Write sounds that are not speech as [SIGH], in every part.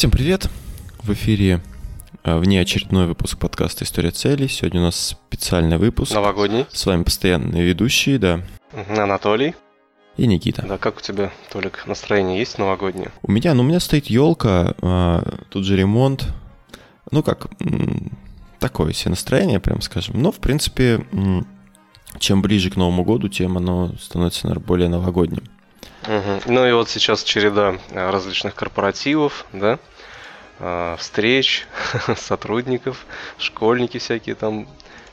Всем привет! В эфире э, внеочередной выпуск подкаста «История целей». Сегодня у нас специальный выпуск. Новогодний. С вами постоянные ведущие, да. Анатолий. И Никита. Да, как у тебя, Толик, настроение есть новогоднее? У меня, ну, у меня стоит елка, а, тут же ремонт. Ну, как, такое себе настроение, прям скажем. Но, в принципе, чем ближе к Новому году, тем оно становится, наверное, более новогодним. Мгм. Ну и вот сейчас череда э, различных корпоративов, да, встреч, [LAUGHS] сотрудников, школьники всякие там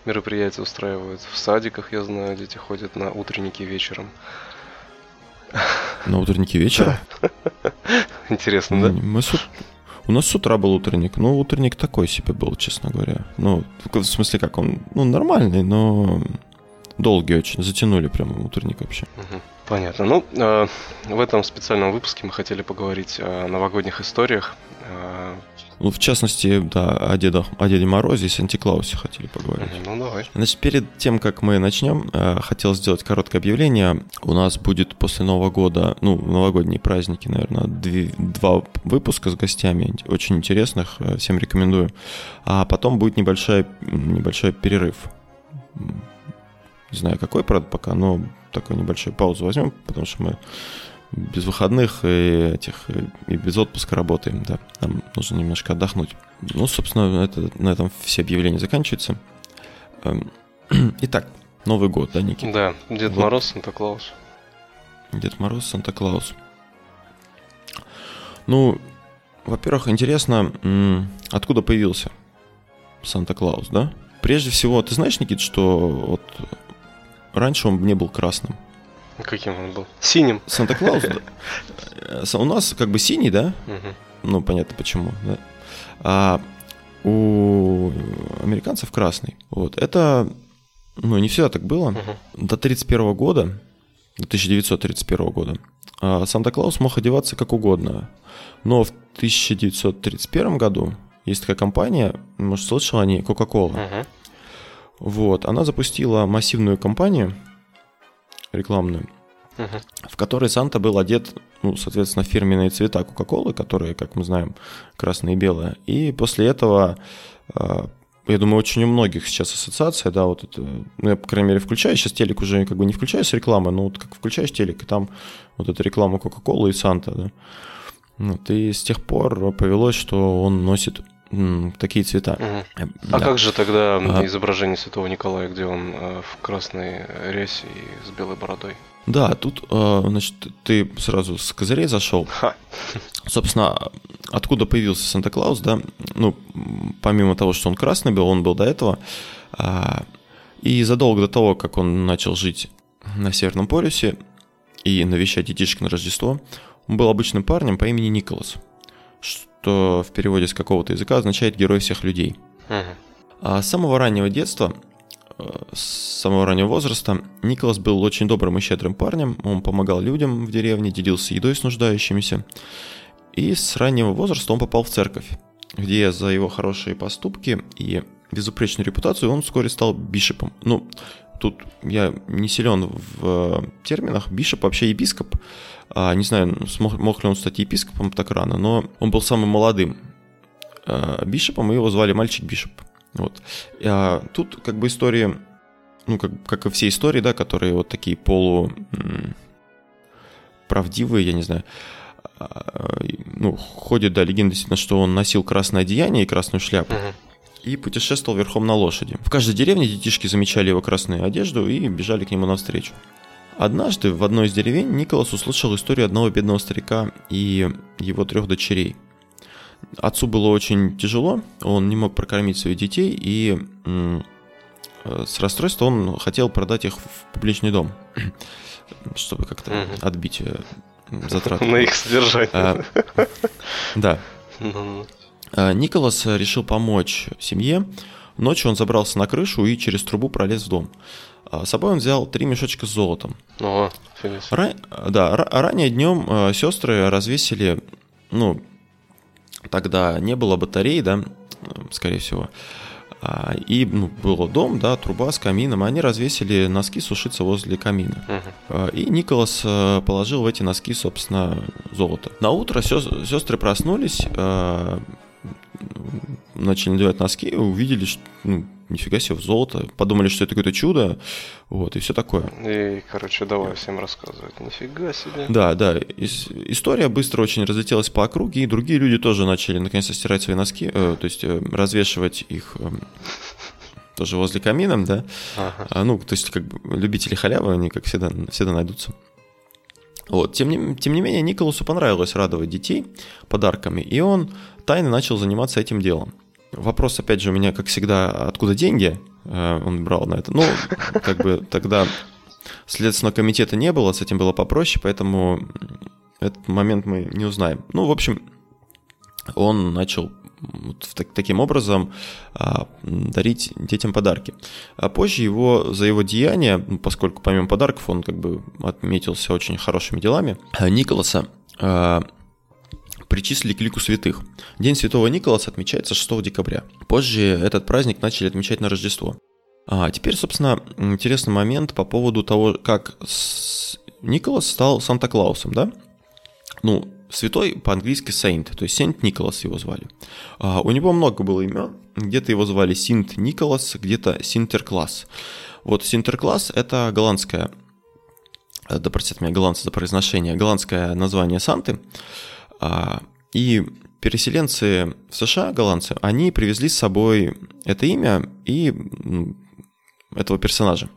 мероприятия устраивают. В садиках, я знаю, дети ходят на утренники вечером. На утреннике вечера? [LAUGHS] Интересно, да? Мы с У нас с утра был утренник. Ну, утренник такой себе был, честно говоря. Ну, в смысле, как он, ну, нормальный, но долгий очень. Затянули прям утренник вообще. Понятно. Ну, э, в этом специальном выпуске мы хотели поговорить о новогодних историях. Ну, в частности, да, о, Деда, о Деде Морозе и Санте-Клаусе хотели поговорить. Ну, давай. Значит, перед тем, как мы начнем, э, хотел сделать короткое объявление. У нас будет после Нового года, ну, новогодние праздники, наверное, две- два выпуска с гостями, очень интересных, э, всем рекомендую. А потом будет небольшой, небольшой перерыв. Не знаю, какой, правда, пока, но такой небольшой паузу возьмем, потому что мы без выходных и этих и без отпуска работаем, да. Нам нужно немножко отдохнуть. Ну, собственно, это, на этом все объявления заканчиваются. Эм, [CLEARS THROAT] Итак, Новый год, да, Никита? Да, Дед Вот. Мороз, Санта-Клаус. Дед Мороз, Санта-Клаус. Ну, во-первых, интересно, откуда появился Санта-Клаус, да? Прежде всего, ты знаешь, Никит, что вот раньше он не был красным. Каким он был? Синим. Санта-Клаус, да, [LAUGHS] э, у нас как бы синий, да? Ну, понятно почему, да? А у американцев красный. Вот. Это, ну, не всегда так было. До 31 года, до 1931 года, а, Санта-Клаус мог одеваться как угодно. Но в 1931 году есть такая компания, может, слышал о ней, Coca-Cola. Вот, она запустила массивную кампанию рекламную, Мгм. в которой Санта был одет, ну, соответственно, фирменные цвета Кока-Колы, которые, как мы знаем, красное и белое. И после этого, а, я думаю, очень у многих сейчас ассоциация, да, вот это, ну, я, по крайней мере, включаю, сейчас телек уже как бы не включаю с рекламы, но вот как включаешь телек, и там вот эта реклама Кока-Колы и Санта, да. Вот, и с тех пор повелось, что он носит такие цвета. Мгм. Э, А да. как же тогда А. изображение Святого Николая, где он э, в красной рясе и с белой бородой? Да, тут, э, значит, ты сразу с козырей зашел. Ха. Собственно, откуда появился Санта-Клаус, да? Ну, помимо того, что он красный был, он был до этого. А, И задолго до того, как он начал жить на Северном полюсе и навещать детишек на Рождество, он был обычным парнем по имени Николас, что в переводе с какого-то языка означает «герой всех людей». А с самого раннего детства, э, с самого раннего возраста, Николас был очень добрым и щедрым парнем. Он помогал людям в деревне, делился едой с нуждающимися. И с раннего возраста он попал в церковь, где за его хорошие поступки и безупречную репутацию он вскоре стал бишепом. Ну, тут я не силен в э, терминах. Бишоп вообще епископ. А, не знаю, смог, мог ли он стать епископом так рано, но он был самым молодым э, бишопом, и его звали мальчик Бишоп. Вот. А тут как бы истории, ну, как, как и все истории, да, которые вот такие полу правдивые, я не знаю, а, ну, ходит, да, легенда что он носил красное одеяние и красную шляпу Мгм. И путешествовал верхом на лошади. В каждой деревне детишки замечали его красную одежду и бежали к нему навстречу. Однажды в одной из деревень Николас услышал историю одного бедного старика и его трех дочерей. Отцу было очень тяжело, он не мог прокормить своих детей, и э, с расстройства он хотел продать их в публичный дом, [CLEARS THROAT] чтобы как-то отбить э, затраты. [LAUGHS] На их содержание. А, Да. Ну, Николас решил помочь семье. Ночью он забрался на крышу и через трубу пролез в дом. А, С собой он взял три мешочка с золотом. О, фига себе. Ра- да, ра- ранее днем э, сестры развесили, ну, тогда не было батарей, да, э, скорее всего, А, и ну, был дом, да, труба с камином, они развесили носки сушиться возле камина. Мгм. И Николас э, положил в эти носки, собственно, золото. На утро сестры проснулись, э, начали надевать носки, увидели, что ну, нифига себе, золото, подумали, что это какое-то чудо, вот, и все такое. И, короче, давай всем рассказывать. Нифига себе. Да, да, ис- история быстро очень разлетелась по округе, и другие люди тоже начали наконец-то стирать свои носки, э, то есть э, развешивать их э, тоже возле камина, да, Ага. а, ну, то есть, как бы, любители халявы, они, как всегда, всегда найдутся. Вот, тем не, тем не менее, Николасу понравилось радовать детей подарками, и он тайно начал заниматься этим делом. Вопрос, опять же, у меня, как всегда, откуда деньги э, он брал на это? Ну, как бы тогда Следственного комитета не было, с этим было попроще, поэтому этот момент мы не узнаем. Ну, в общем, он начал вот так- таким образом а, дарить детям подарки. А позже его за его деяния, ну, поскольку помимо подарков он как бы отметился очень хорошими делами, а, Николаса а, причислили к лику святых. День Святого Николаса отмечается 6 декабря. Позже этот праздник начали отмечать на Рождество. А теперь, собственно, интересный момент по поводу того, как Николас стал Санта-Клаусом, да? Ну, святой по-английски Saint, то есть Сент Николас его звали. А, у него много было имен, где-то его звали Синт Николас, где-то Синтеркласс. Вот Синтеркласс – это голландское, э, да простят меня голландцы за произношение, голландское название Санты. А, И переселенцы в США, голландцы, они привезли с собой это имя и этого персонажа,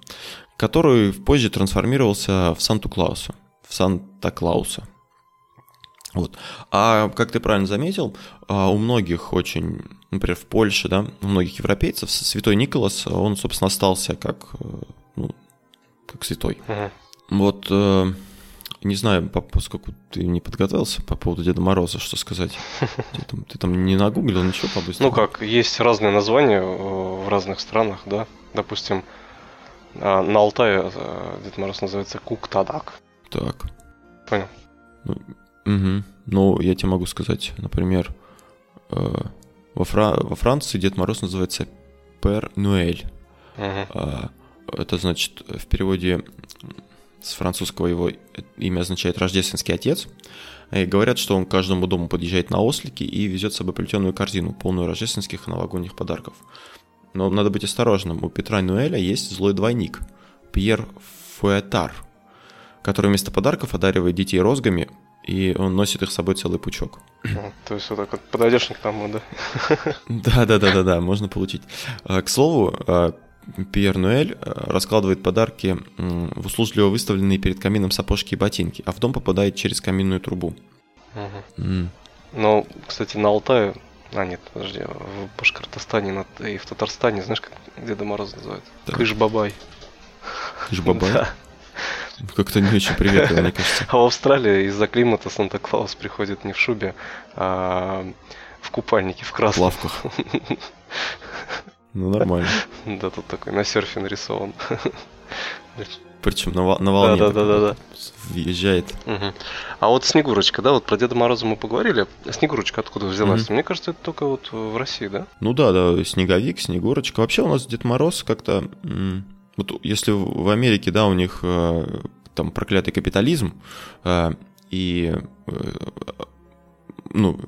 который позже трансформировался в Санту-Клауса, в Санта-Клауса. Вот. А как ты правильно заметил, а, у многих очень, например, в Польше, да, у многих европейцев Святой Николас, он, собственно, остался как, э, ну, как святой. Мгм. Вот, э, не знаю, по- поскольку ты не подготовился по поводу Деда Мороза, что сказать. [LAUGHS] Ты там, ты там не нагуглил ничего по-быстрому? Ну как, есть разные названия э, в разных странах, да. Допустим, а, на Алтае э, Дед Мороз называется Куктадак. Так. Понял. Угу. Ну, я тебе могу сказать, например, э, во, Фра- во Франции Дед Мороз называется Пер Нуэль. Мгм. А, Это значит, в переводе с французского его имя означает «рождественский отец». И говорят, что он к каждому дому подъезжает на ослике и везет с собой плетеную корзину, полную рождественских и новогодних подарков. Но надо быть осторожным. У Петра Нуэля есть злой двойник – Пьер Фуэтар, который вместо подарков одаривает детей розгами, и он носит их с собой целый пучок. М, То есть вот так вот подойдешь к тому, да? [LAUGHS] Да, да, да, да, да, можно получить. А, К слову, а, Пьер Нуэль а, раскладывает подарки в услужливо выставленные перед камином сапожки и ботинки, а в дом попадает через каминную трубу. Мгм. М, Но, кстати, на Алтае... А, нет, подожди, в Башкортостане и в Татарстане, знаешь, как Деда Мороз называют? Так. Кыш-бабай. Кыш-бабай? Да. Как-то не очень приветливо, мне кажется. А в Австралии из-за климата Санта-Клаус приходит не в шубе, а в купальнике, в В красном. лавках. [LAUGHS] Ну, нормально. [LAUGHS] Да, тут такой на серфе нарисован. [LAUGHS] Причем на, на волне Да, да, да, да, въезжает. Мгм. А вот Снегурочка, да, вот про Деда Мороза мы поговорили. Снегурочка откуда взялась? Мне кажется, это только вот в России, да? Ну да, да, снеговик, снегурочка. Вообще у нас Дед Мороз как-то... Вот если в в Америке, да, у них э, там проклятый капитализм, э, и э, ну,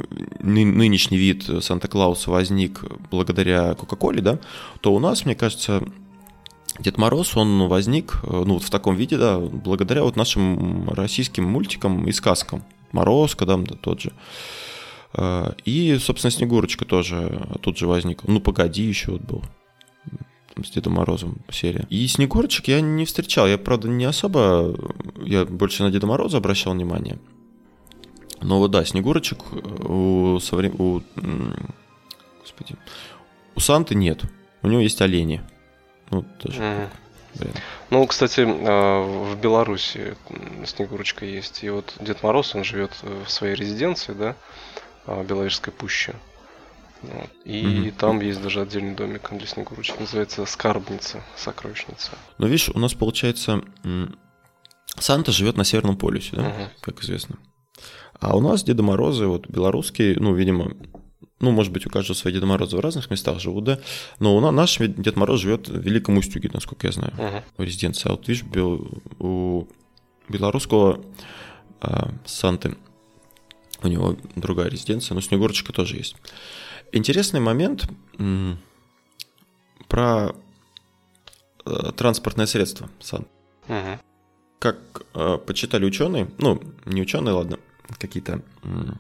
ны- нынешний вид Санта-Клауса возник благодаря Кока-Коле, да, то у нас, мне кажется, Дед Мороз, он возник, э, ну, вот в таком виде, да, благодаря вот нашим российским мультикам и сказкам. Морозко, да, тот же. Э, И, собственно, Снегурочка тоже тут же возникла. Ну, погоди, еще вот был. С Дедом Морозом серия. И Снегурочек я не встречал. Я, правда, не особо... Я больше на Деда Мороза обращал внимание. Но вот да, Снегурочек у, соврем... у, господи, у Санты нет. У него есть олени. Ну, тоже, блин. Ну, кстати, э, в Беларуси Снегурочка есть. И вот Дед Мороз, он живет э, в своей резиденции, да, э, в Беловежской пуще. Вот. И Мгм. там есть даже отдельный домик для Снегурочки. Называется Скарбница, сокровищница. Но видишь, у нас получается... Санта живет на Северном полюсе, да? Мгм. как известно. А у нас Деда Морозы, вот белорусские, ну, видимо, ну, может быть, у каждого свои Деда Морозы в разных местах живут, да, но у нас наш Дед Мороз живет в Великом Устюге, насколько я знаю, Мгм. в резиденции. А вот видишь, бел- у белорусского а, Санты у него другая резиденция, но Снегурочка тоже есть. Интересный момент м, про э, транспортное средство Сан. Мгм. Как э, почитали ученые, ну, не ученые, ладно, какие-то м,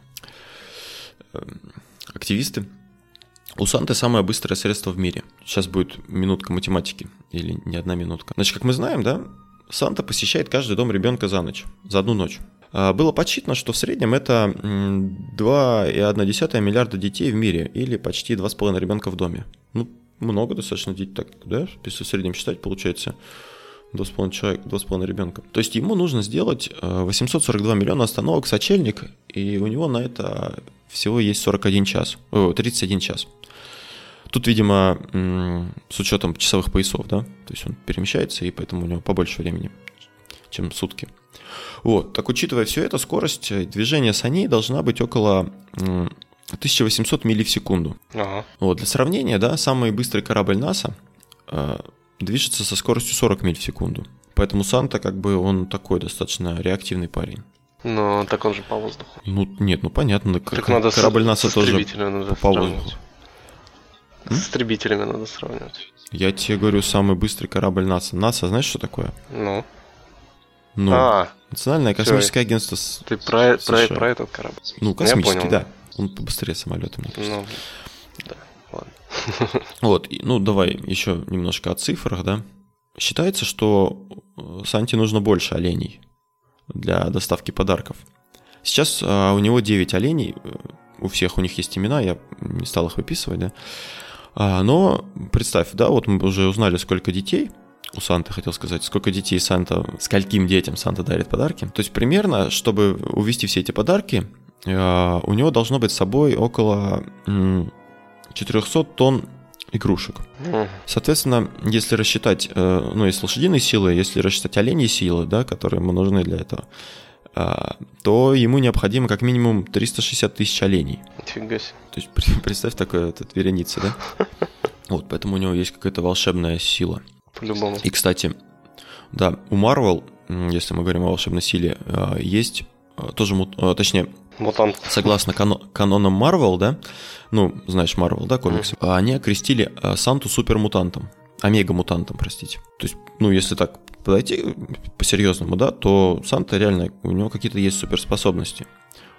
э, активисты, у Санты самое быстрое средство в мире. Сейчас будет минутка математики, или не одна минутка. Значит, как мы знаем, да, Санта посещает каждый дом ребенка за ночь, за одну ночь. А, Было подсчитано, что в среднем это м, 2,1 миллиарда детей в мире, или почти 2,5 ребенка в доме. Ну, много достаточно детей, так, да, если в среднем считать, получается 2,5 человек, 2,5 ребенка. То есть ему нужно сделать э, 842 миллиона остановок сочельник, и у него на это всего есть 41 час, о, 31 час. Тут, видимо, с учетом часовых поясов, да, то есть он перемещается, и поэтому у него побольше времени, чем сутки. Вот, так учитывая все это, скорость э, движения саней должна быть около м, 1800 миль в секунду. Ага. Вот, для сравнения, да, самый быстрый корабль НАСА э, движется со скоростью 40 миль в секунду. Поэтому Санта, как бы, он такой достаточно реактивный парень. Но так он же по воздуху. Ну, нет, ну понятно, Так надо с- корабль НАСА тоже надо по воздуху. С истребителями надо сравнивать. Я тебе говорю, самый быстрый корабль НАСА. НАСА, знаешь, что такое? Ну. Ну, А, Национальное космическое агентство, ты про, про, США. про этот корабль. ну, космический, понял. да. Он побыстрее самолета, мне кажется. Ну. [LAUGHS] Вот, ну, давай еще немножко о цифрах, да. Считается, что э, Санте нужно больше оленей для доставки подарков. Сейчас а, у него 9 оленей, э, у всех у них есть имена, я не стал их выписывать, да. А, но представь, да, вот мы уже узнали, сколько детей у Санты, хотел сказать, сколько детей Санта, скольким детям Санта дарит подарки. То есть примерно, чтобы увести все эти подарки, э, у него должно быть с собой около 400 тонн игрушек. Соответственно, если рассчитать, э, ну, если лошадиные силы, если рассчитать оленьи силы, да, которые ему нужны для этого, а, то ему необходимо как минимум 360 тысяч оленей. Нифига себе. То есть [LAUGHS] представь такое этот вереница, да? [LAUGHS] Вот, поэтому у него есть какая-то волшебная сила. По-любому. И, кстати, да, у Marvel, м, если мы говорим о волшебной силе, а, есть а, тоже, точнее, Мутант. согласно кано- канонам Marvel, да, ну, знаешь, Marvel, да, комиксы, а они окрестили а, Санту супермутантом, омега-мутантом, простите. То есть, ну, если так подойти по-серьезному, да, то Санта реально, у него какие-то есть суперспособности.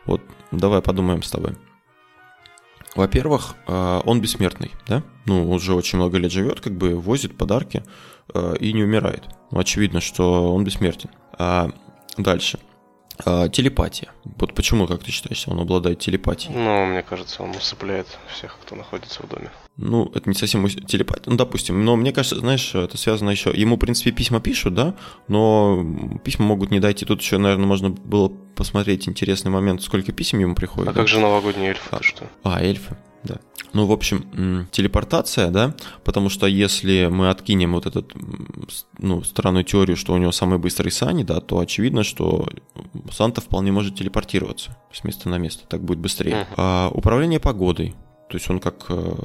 Вот, давай подумаем с тобой. Во-первых, а, он бессмертный, да? Ну, уже очень много лет живет, как бы возит подарки а, и не умирает. Ну, очевидно, что он бессмертен. А, дальше. А, телепатия. Вот почему, как ты считаешь, он обладает телепатией? Ну, мне кажется, он усыпляет всех, кто находится в доме. Ну, это не совсем телепатия, ну, допустим. Но мне кажется, знаешь, это связано еще... Ему, в принципе, письма пишут, да, но письма могут не дойти. Тут еще, наверное, можно было посмотреть интересный момент, сколько писем ему приходит. А да? как же новогодние эльфы? А. Что? А, эльфы, да. Ну, в общем, телепортация, да, потому что если мы откинем вот с- ну, странную теорию, что у него самый быстрый сани, да, то очевидно, что Санта вполне может телепортироваться с места на место, так будет быстрее. А, управление погодой, то есть он как э,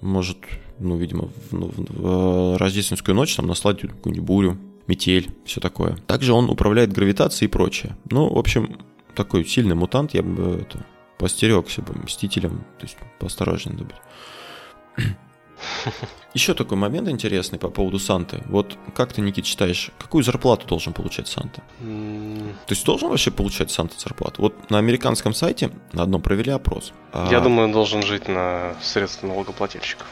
может, ну, видимо, в, ну, в- в рождественскую ночь там наслать какую-нибудь бурю, метель, все такое. Также он управляет гравитацией и прочее. Ну, в общем, такой сильный мутант, я бы это постерегся бы мстителем, то есть поосторожнее надо быть. [LAUGHS] Еще такой момент интересный по поводу Санты. Вот как ты, Никит, считаешь, какую зарплату должен получать Санта? То есть должен вообще получать Санта зарплату? Вот на американском сайте на одном провели опрос. А Я думаю, он должен жить на средства налогоплательщиков.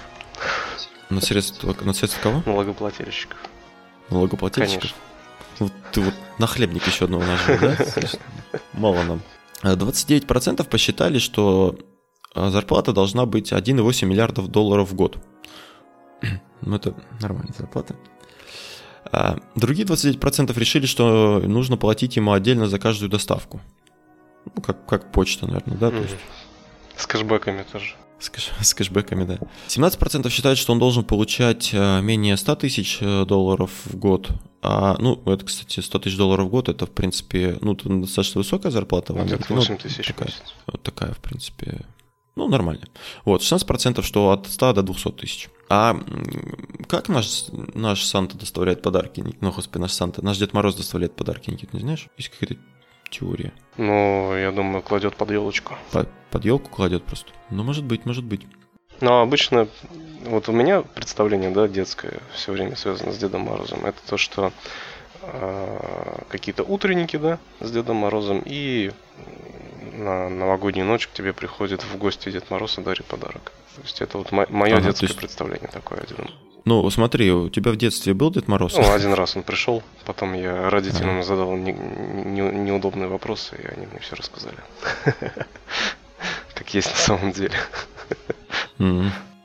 На средства, на средства кого? Налогоплательщиков. Налогоплательщиков? Конечно. Вот ты вот нахлебник еще одного нажил, да? [LAUGHS] Мало нам. А 29% посчитали, что а, зарплата должна быть 1,8 миллиардов долларов в год. [CLEARS THROAT] Ну, это нормальная зарплата. Другие 29% решили, что нужно платить ему отдельно за каждую доставку. Ну, как, как почта, наверное, да? То есть С кэшбэками тоже. с, кэш- [LAUGHS] с кэшбэками, да. 17% считают, что он должен получать э, менее 100 тысяч э, долларов в год. А, ну, это, кстати, 100 тысяч долларов в год, это, в принципе, ну, достаточно высокая зарплата. в Ну, где-то Ну, 8 тысяч в такая, вот такая, в принципе, Ну, нормально. Вот, 16%, что от 100 до 200 тысяч. А как наш, наш Санта доставляет подарки? Ну, господи, наш Санта, наш Дед Мороз доставляет подарки, Никит, не знаешь? Есть какая-то теория? Ну, я думаю, кладет под елочку. Под, под елку кладет просто. Ну, может быть, может быть. Но обычно, вот у меня представление, да, детское, все время связано с Дедом Морозом, это то, что э, какие-то утренники, да, с Дедом Морозом, и на новогоднюю ночь к тебе приходит в гости Дед Мороз и дарит подарок. То есть это вот мое ага, детское есть... представление такое один. Ну, смотри, у тебя в детстве был Дед Мороз? Ну, один раз он пришел, потом я родителям ага. задал не, не, неудобные вопросы, и они мне все рассказали. [LAUGHS] Как есть на самом деле.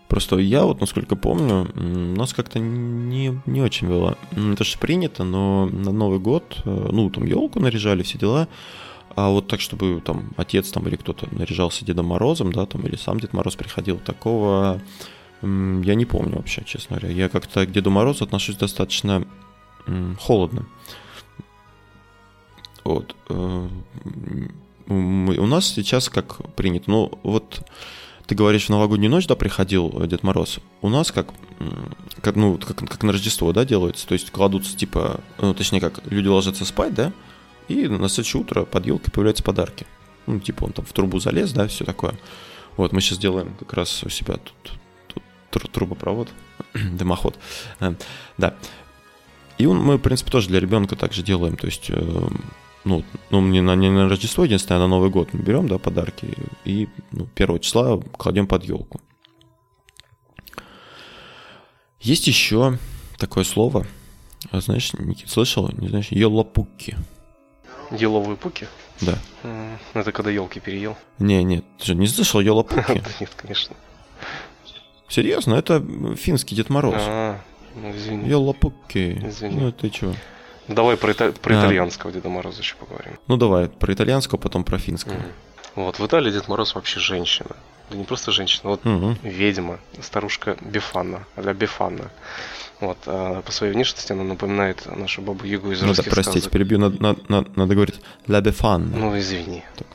Просто я вот, насколько помню, нас как-то не, не очень было. Это же принято, но на Новый год, э, ну, там елку наряжали, все дела. А вот так, чтобы там отец там или кто-то наряжался Дедом Морозом, да, там, или сам Дед Мороз приходил, такого я не помню вообще, честно говоря. Я как-то к Деду Морозу отношусь достаточно холодно. Вот. Э, у нас сейчас как принято, ну вот ты говоришь, в новогоднюю ночь, да, приходил Дед Мороз. У нас как, как ну, как, как на Рождество, да, делается. То есть кладутся, типа, ну, точнее, как люди ложатся спать, да, и на следующее утро под елкой появляются подарки. Ну, типа, он там в трубу залез, да, все такое. Вот, мы сейчас делаем как раз у себя тут, тут трубопровод, [CLEARS THROAT] дымоход. Э, да. И мы, в принципе, тоже для ребенка также делаем. То есть э, ну, ну не, на, не на Рождество, единственное, а на Новый год мы берем, да, подарки и ну, первого числа кладем под елку. Есть еще такое слово, а знаешь, Никит, слышал, не знаешь, елопуки. Еловые пуки? Да. Это когда елки переел? Не, нет, ты же не слышал елопуки? [LAUGHS] Нет, конечно. Серьезно, это финский Дед Мороз. А, ну извини. Елопуки. Извини. Ну ты чего? Давай про, ита... про а. итальянского Деда Мороза еще поговорим. Ну давай, про итальянского, потом про финского. Угу. Вот, в Италии Дед Мороз вообще женщина. Да не просто женщина, вот угу. ведьма, старушка Бефанна, а Бефанна. Вот, а по своей внешности она напоминает нашу бабу Ягу из Надо, простите, сказок. перебью, надо, надо, надо говорить «la Befana». Ну, извини. Так.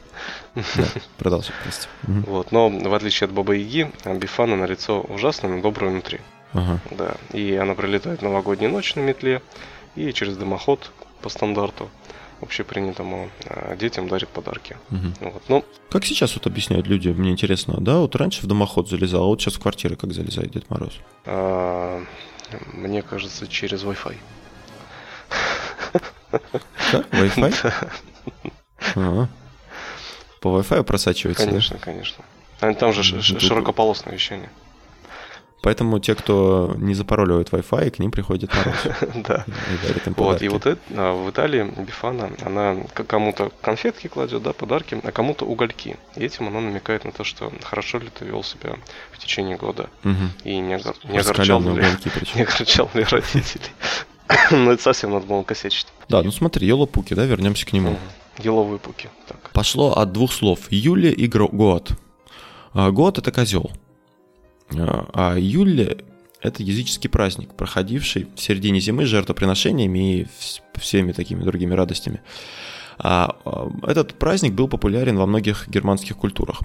Да, продолжай, прости. Вот, но в отличие от бабы Яги, Бифана на лицо ужасное, но доброе внутри. Ага. Да, и она прилетает в новогоднюю ночь на метле, и через дымоход по стандарту общепринятому а, детям дарит подарки. Угу. Вот. Ну, как сейчас вот объясняют люди, мне интересно, да, вот раньше в дымоход залезал, а вот сейчас в квартиры как залезает Дед Мороз? А, мне кажется, через Wi-Fi. Как? Wi-Fi? [LAUGHS] Ага. По Wi-Fi просачивается? Конечно, конечно. Там же широкополосное вещание. Поэтому те, кто не запароливает Wi-Fi, к ним приходит народ. [LAUGHS] Да. Вот, и вот это, а, в Италии Бифана, она кому-то конфетки кладет, да, подарки, а кому-то угольки. И этим она намекает на то, что хорошо ли ты вел себя в течение года. И не огорчал ли, [LAUGHS] не огорчал ли родителей. [LAUGHS] Ну, это совсем надо было косячить. Да, ну смотри, Елопуки, да, вернемся к нему. Еловые пуки. Так. Пошло от двух слов. Юля и Год. А, год – это козел. А, а июль – это языческий праздник, проходивший в середине зимы жертвоприношениями и всеми такими другими радостями. А, а этот праздник был популярен во многих германских культурах.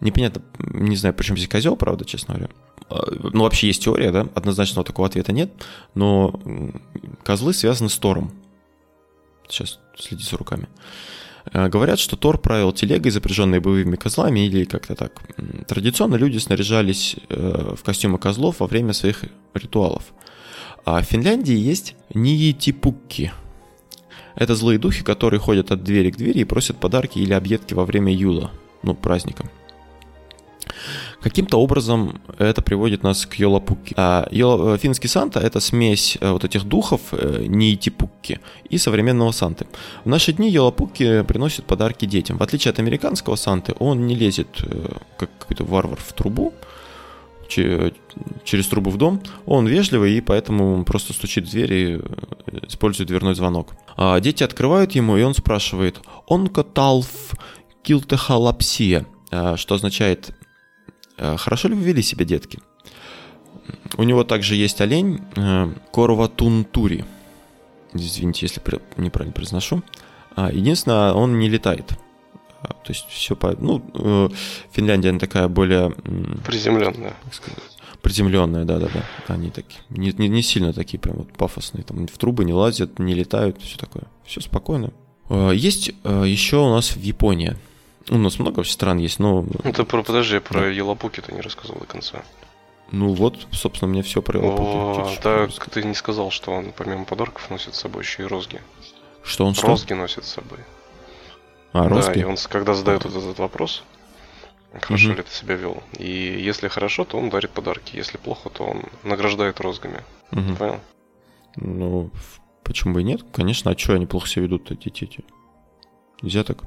Непонятно, не знаю, почему здесь козел, правда, честно говоря. Ну, вообще есть теория, да, однозначного такого ответа нет, но козлы связаны с Тором. Сейчас следи за руками. Э, говорят, что Тор правил телегой, запряженной боевыми козлами, или как-то так. Традиционно люди снаряжались э, в костюмы козлов во время своих ритуалов. А в Финляндии есть ниетипукки. Это злые духи, которые ходят от двери к двери и просят подарки или объедки во время юла, ну, праздника. Каким-то образом это приводит нас к Йолапукки. А, Йола, э, финский Санта — это смесь э, вот этих духов, э, Нитипукки, и современного Санты. В наши дни Йолапукки приносит подарки детям. В отличие от американского Санты, он не лезет, как какой-то варвар, в трубу, через трубу в дом. Он вежливый и поэтому просто стучит в дверь и использует дверной звонок. А дети открывают ему, и он спрашивает «Онкоталф килтехалапсия», что означает хорошо ли вы вели себя, детки? У него также есть олень э, Корватунтури. Извините, если неправильно произношу. А, единственное, он не летает. А, то есть все по... Ну, э, Финляндия она такая более... Приземленная. Приземленная, да-да-да. Они такие, не, не, не сильно такие прям вот пафосные. Там в трубы не лазят, не летают, все такое. Все спокойно. Есть э, еще у нас в Японии. У нас много стран есть, но... Ну ты про, подожди, про да. Елапуки ты не рассказал до конца. Ну вот, собственно, мне все про Елапуки. Так ты не сказал, что он помимо подарков носит с собой еще и розги. Что он что? Розги носит с собой. А, розги? Да, и он, когда задает вот этот вопрос, хорошо угу. ли ты себя вел, и если хорошо, то он дарит подарки, если плохо, то он награждает розгами. Угу. Понял? Ну, почему бы и нет? Конечно, а что они плохо себя ведут, эти дети? Нельзя так?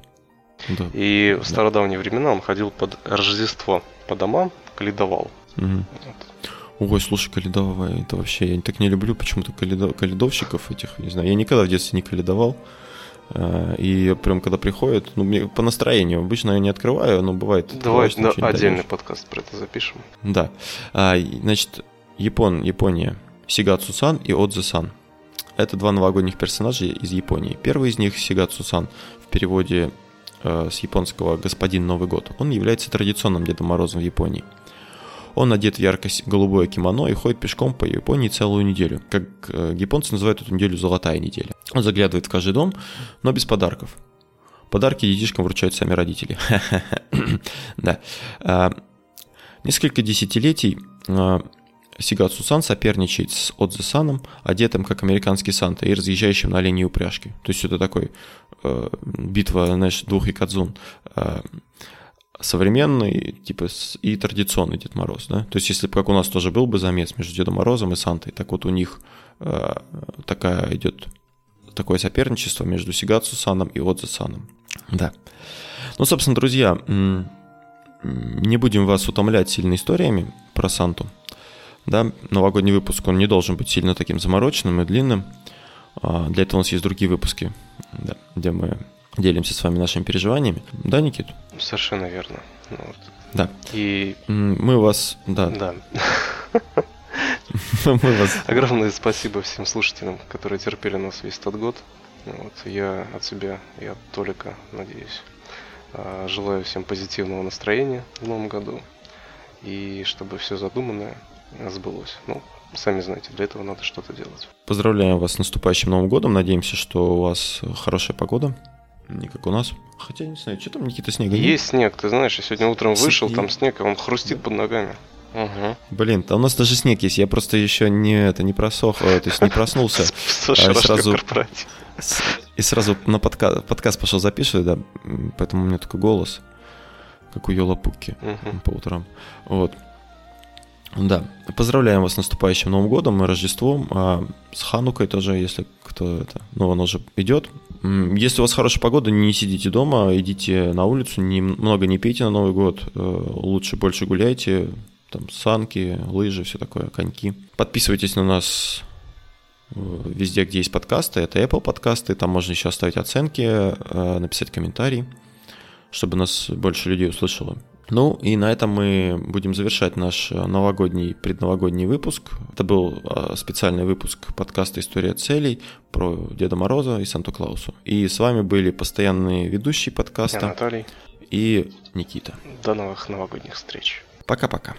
Да. И в стародавние времена он ходил под Рождество по домам, каледовал. Угу. Вот. Ой, слушай, каледовая, это вообще, я так не люблю почему-то каледов... каледовщиков этих, не знаю, я никогда в детстве не каледовал. А, и прям когда приходит, ну, мне по настроению, обычно я не открываю, но бывает. Давай на отдельный подкаст про это запишем. Да. А, значит, Япон, Япония, Сигацу-сан и Отзе-сан. Это два новогодних персонажа из Японии. Первый из них, Сигацу-сан, в переводе с японского «Господин Новый год». Он является традиционным Дедом Морозом в Японии. Он одет в ярко-голубое кимоно и ходит пешком по Японии целую неделю. Как э, японцы называют эту неделю «золотая неделя». Он заглядывает в каждый дом, но без подарков. Подарки детишкам вручают сами родители. [LAUGHS] Да. А, несколько десятилетий а, Сигацу Сан соперничает с Отзе Саном, одетым как американский Санта и разъезжающим на оленей упряжке. То есть это такой э, битва, знаешь, двух якадзун. Э, современный, типа, и традиционный Дед Мороз, да? То есть, если бы как у нас тоже был бы замес между Дедом Морозом и Сантой, так вот у них э, такая идет такое соперничество между Сигацу Саном и Отзе Саном. Да. Ну, собственно, друзья, не будем вас утомлять сильно историями про Санту. Да, новогодний выпуск, он не должен быть сильно таким замороченным и длинным. А, для этого у нас есть другие выпуски, да, где мы делимся с вами нашими переживаниями. Да, Никит? Совершенно верно. Ну, вот. Да. И мы вас, да. [LAUGHS] Да. [LAUGHS] Мы вас... Огромное спасибо всем слушателям, которые терпели нас весь этот год. Вот, я от себя и от Толика, надеюсь, а, желаю всем позитивного настроения в новом году. И чтобы все задуманное сбылось. Ну, сами знаете, для этого надо что-то делать. Поздравляем вас с наступающим Новым годом. Надеемся, что у вас хорошая погода. Не как у нас. Хотя, не знаю, что там, Никита, снега Есть снег, ты знаешь, я сегодня утром вышел, там снег, и он хрустит под ногами. Угу. Блин, там у нас даже снег есть, я просто еще не, это, не просох, э, то есть не проснулся. [LAUGHS] А сразу, и сразу на подка, подкаст пошел записывать, да, поэтому у меня такой голос, как у Йола Пуки по утрам. Вот. Да, поздравляем вас с наступающим Новым годом и Рождеством, а с Ханукой тоже, если кто это, ну, оно уже идет. Если у вас хорошая погода, не сидите дома, идите на улицу, не, много не пейте на Новый год, э, лучше больше гуляйте, там санки, лыжи, все такое, коньки. Подписывайтесь на нас э, везде, где есть подкасты, это Apple подкасты, там можно еще оставить оценки, э, написать комментарий, чтобы нас больше людей услышало. Ну и на этом мы будем завершать наш э, новогодний, предновогодний выпуск. Это был э, специальный выпуск подкаста «История целей» про Деда Мороза и Санту-Клаусу. И с вами были постоянные ведущие подкаста Анатолий и Никита. До новых новогодних встреч. Пока-пока.